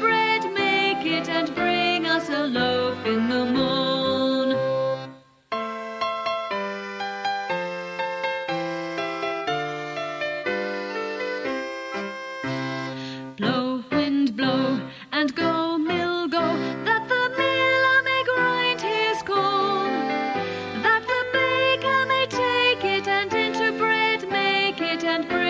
bread, make it and bring us a loaf in the morn. Blow, wind, blow, and go, mill, go, that the miller may grind his corn, that the baker may take it and into bread, make it and bring